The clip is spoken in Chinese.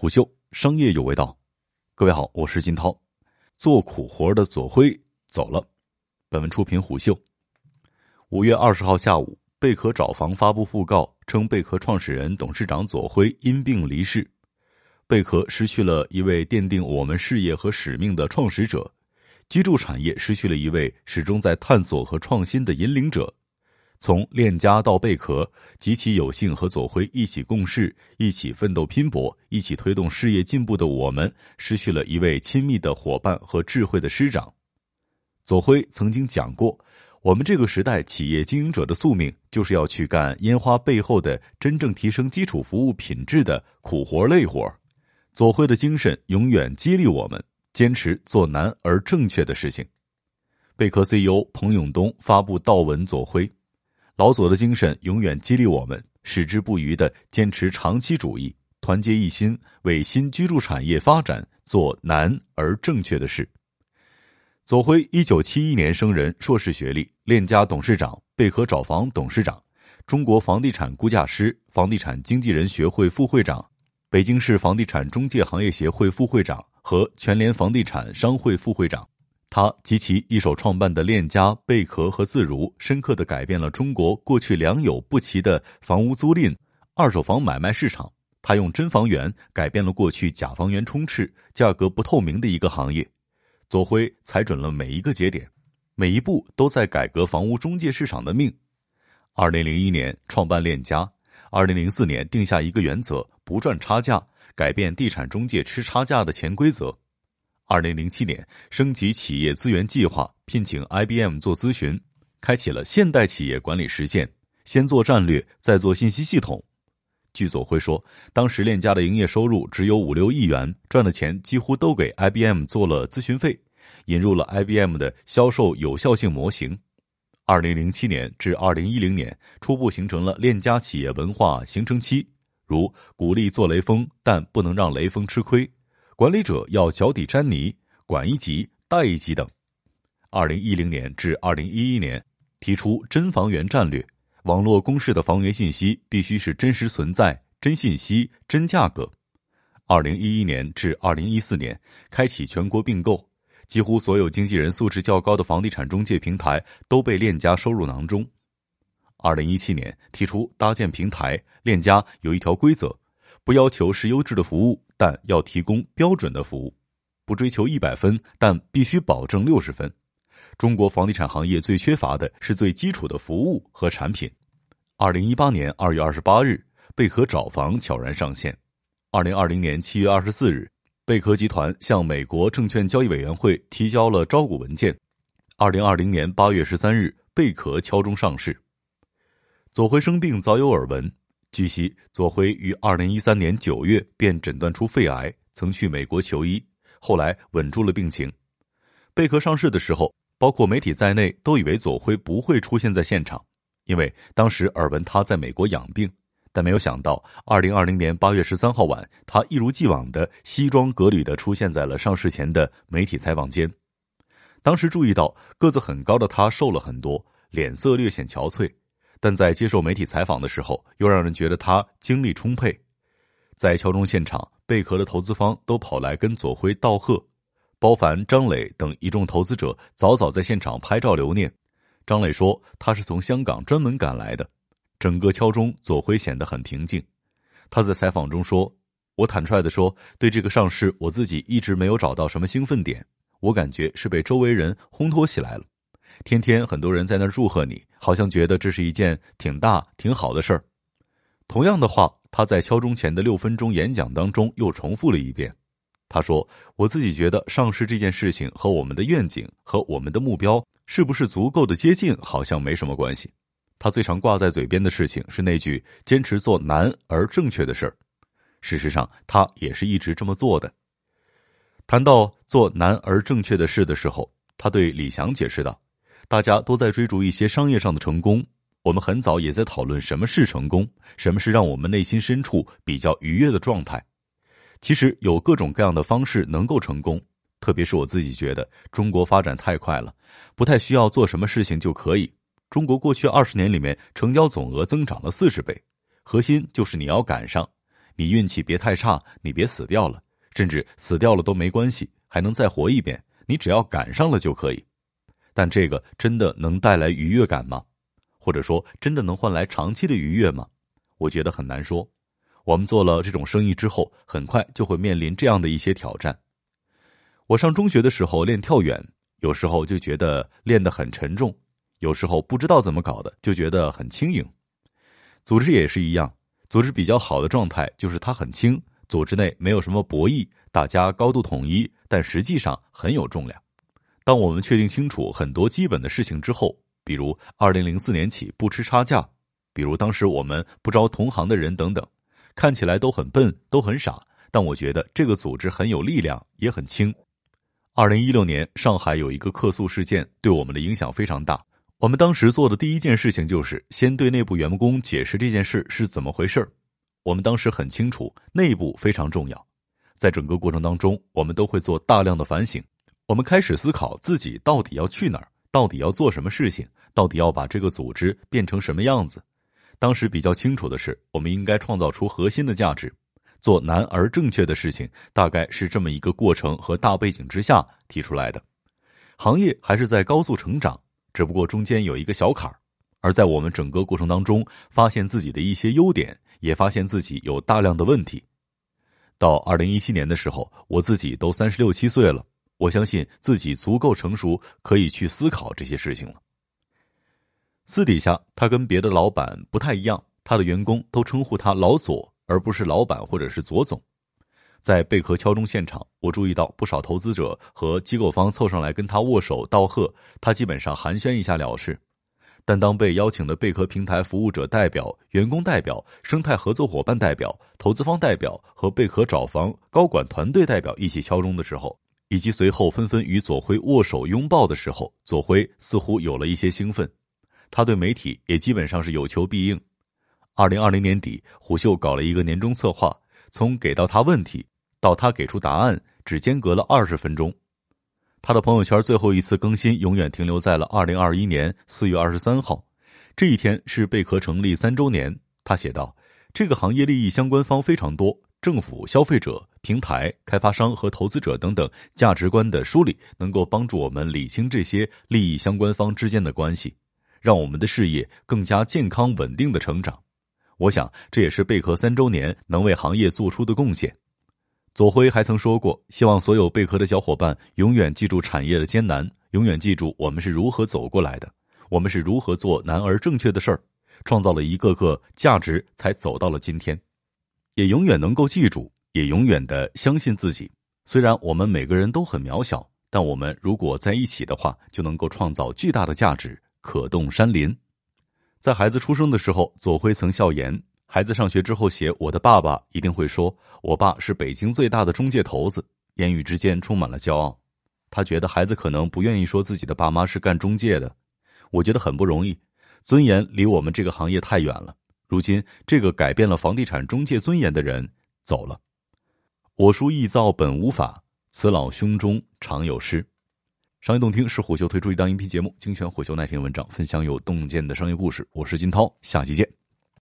虎嗅商业有味道，各位好，我是金涛。做苦活的左辉走了。本文出品虎嗅。五月二十号下午，贝壳找房发布讣告，称贝壳创始人、董事长左辉因病离世。贝壳失去了一位奠定我们事业和使命的创始者，居住产业失去了一位始终在探索和创新的引领者。从链家到贝壳，极其有幸和左晖一起共事、一起奋斗拼搏、一起推动事业进步的我们，失去了一位亲密的伙伴和智慧的师长。左晖曾经讲过：“我们这个时代企业经营者的宿命，就是要去干烟花背后的真正提升基础服务品质的苦活累活。”左晖的精神永远激励我们，坚持做难而正确的事情。贝壳 CEO 彭永东发布悼文左晖。老左的精神永远激励我们，矢志不渝的坚持长期主义，团结一心，为新居住产业发展做难而正确的事。左晖，一九七一年生人，硕士学历，链家董事长，贝壳找房董事长，中国房地产估价师、房地产经纪人学会副会长，北京市房地产中介行业协会副会长和全联房地产商会副会长。他及其一手创办的链家、贝壳和自如，深刻地改变了中国过去良莠不齐的房屋租赁、二手房买卖市场。他用真房源改变了过去假房源充斥、价格不透明的一个行业。左晖踩准了每一个节点，每一步都在改革房屋中介市场的命。二零零一年创办链家，二零零四年定下一个原则：不赚差价，改变地产中介吃差价的潜规则。二零零七年，升级企业资源计划，聘请 IBM 做咨询，开启了现代企业管理实践。先做战略，再做信息系统。据左晖说，当时链家的营业收入只有五六亿元，赚的钱几乎都给 IBM 做了咨询费，引入了 IBM 的销售有效性模型。二零零七年至二零一零年，初步形成了链家企业文化形成期，如鼓励做雷锋，但不能让雷锋吃亏。管理者要脚底沾泥，管一级带一级等。二零一零年至二零一一年，提出真房源战略，网络公示的房源信息必须是真实存在、真信息、真价格。二零一一年至二零一四年，开启全国并购，几乎所有经纪人素质较高的房地产中介平台都被链家收入囊中。二零一七年提出搭建平台，链家有一条规则。不要求是优质的服务，但要提供标准的服务；不追求一百分，但必须保证六十分。中国房地产行业最缺乏的是最基础的服务和产品。二零一八年二月二十八日，贝壳找房悄然上线。二零二零年七月二十四日，贝壳集团向美国证券交易委员会提交了招股文件。二零二零年八月十三日，贝壳敲钟上市。左晖生病早有耳闻。据悉，左晖于二零一三年九月便诊断出肺癌，曾去美国求医，后来稳住了病情。贝壳上市的时候，包括媒体在内都以为左晖不会出现在现场，因为当时耳闻他在美国养病。但没有想到，二零二零年八月十三号晚，他一如既往的西装革履的出现在了上市前的媒体采访间。当时注意到个子很高的他瘦了很多，脸色略显憔悴。但在接受媒体采访的时候，又让人觉得他精力充沛。在敲钟现场，贝壳的投资方都跑来跟左晖道贺，包凡、张磊等一众投资者早早在现场拍照留念。张磊说：“他是从香港专门赶来的。”整个敲钟，左晖显得很平静。他在采访中说：“我坦率的说，对这个上市，我自己一直没有找到什么兴奋点，我感觉是被周围人烘托起来了。”天天很多人在那祝贺你，好像觉得这是一件挺大、挺好的事儿。同样的话，他在敲钟前的六分钟演讲当中又重复了一遍。他说：“我自己觉得上市这件事情和我们的愿景和我们的目标是不是足够的接近，好像没什么关系。他最常挂在嘴边的事情是那句‘坚持做难而正确的事儿’。事实上，他也是一直这么做的。谈到做难而正确的事的时候，他对李翔解释道。”大家都在追逐一些商业上的成功，我们很早也在讨论什么是成功，什么是让我们内心深处比较愉悦的状态。其实有各种各样的方式能够成功，特别是我自己觉得中国发展太快了，不太需要做什么事情就可以。中国过去二十年里面成交总额增长了四十倍，核心就是你要赶上，你运气别太差，你别死掉了，甚至死掉了都没关系，还能再活一遍，你只要赶上了就可以。但这个真的能带来愉悦感吗？或者说，真的能换来长期的愉悦吗？我觉得很难说。我们做了这种生意之后，很快就会面临这样的一些挑战。我上中学的时候练跳远，有时候就觉得练得很沉重，有时候不知道怎么搞的就觉得很轻盈。组织也是一样，组织比较好的状态就是它很轻，组织内没有什么博弈，大家高度统一，但实际上很有重量。当我们确定清楚很多基本的事情之后，比如二零零四年起不吃差价，比如当时我们不招同行的人等等，看起来都很笨，都很傻，但我觉得这个组织很有力量，也很轻。二零一六年上海有一个客诉事件，对我们的影响非常大。我们当时做的第一件事情就是先对内部员工解释这件事是怎么回事儿我们当时很清楚，内部非常重要，在整个过程当中，我们都会做大量的反省。我们开始思考自己到底要去哪儿，到底要做什么事情，到底要把这个组织变成什么样子。当时比较清楚的是，我们应该创造出核心的价值，做难而正确的事情，大概是这么一个过程和大背景之下提出来的。行业还是在高速成长。只不过中间有一个小坎儿，而在我们整个过程当中，发现自己的一些优点，也发现自己有大量的问题。到二零一七年的时候，我自己都三十六七岁了，我相信自己足够成熟，可以去思考这些事情了。私底下，他跟别的老板不太一样，他的员工都称呼他老左，而不是老板或者是左总。在贝壳敲钟现场，我注意到不少投资者和机构方凑上来跟他握手道贺，他基本上寒暄一下了事。但当被邀请的贝壳平台服务者代表、员工代表、生态合作伙伴代表、投资方代表和贝壳找房高管团队代表一起敲钟的时候，以及随后纷纷与左晖握手拥抱的时候，左晖似乎有了一些兴奋。他对媒体也基本上是有求必应。二零二零年底，虎嗅搞了一个年终策划，从给到他问题。到他给出答案，只间隔了二十分钟。他的朋友圈最后一次更新，永远停留在了二零二一年四月二十三号。这一天是贝壳成立三周年。他写道：“这个行业利益相关方非常多，政府、消费者、平台、开发商和投资者等等，价值观的梳理能够帮助我们理清这些利益相关方之间的关系，让我们的事业更加健康稳定的成长。我想，这也是贝壳三周年能为行业做出的贡献。”左晖还曾说过，希望所有贝壳的小伙伴永远记住产业的艰难，永远记住我们是如何走过来的，我们是如何做难而正确的事儿，创造了一个个价值，才走到了今天。也永远能够记住，也永远的相信自己。虽然我们每个人都很渺小，但我们如果在一起的话，就能够创造巨大的价值，可动山林。在孩子出生的时候，左晖曾笑言。孩子上学之后写我的爸爸一定会说，我爸是北京最大的中介头子，言语之间充满了骄傲。他觉得孩子可能不愿意说自己的爸妈是干中介的，我觉得很不容易，尊严离我们这个行业太远了。如今这个改变了房地产中介尊严的人走了。我书易造本无法，此老胸中常有诗。商业洞听是虎嗅推出一档音频节目，精选虎嗅耐听文章，分享有洞见的商业故事。我是金涛，下期见。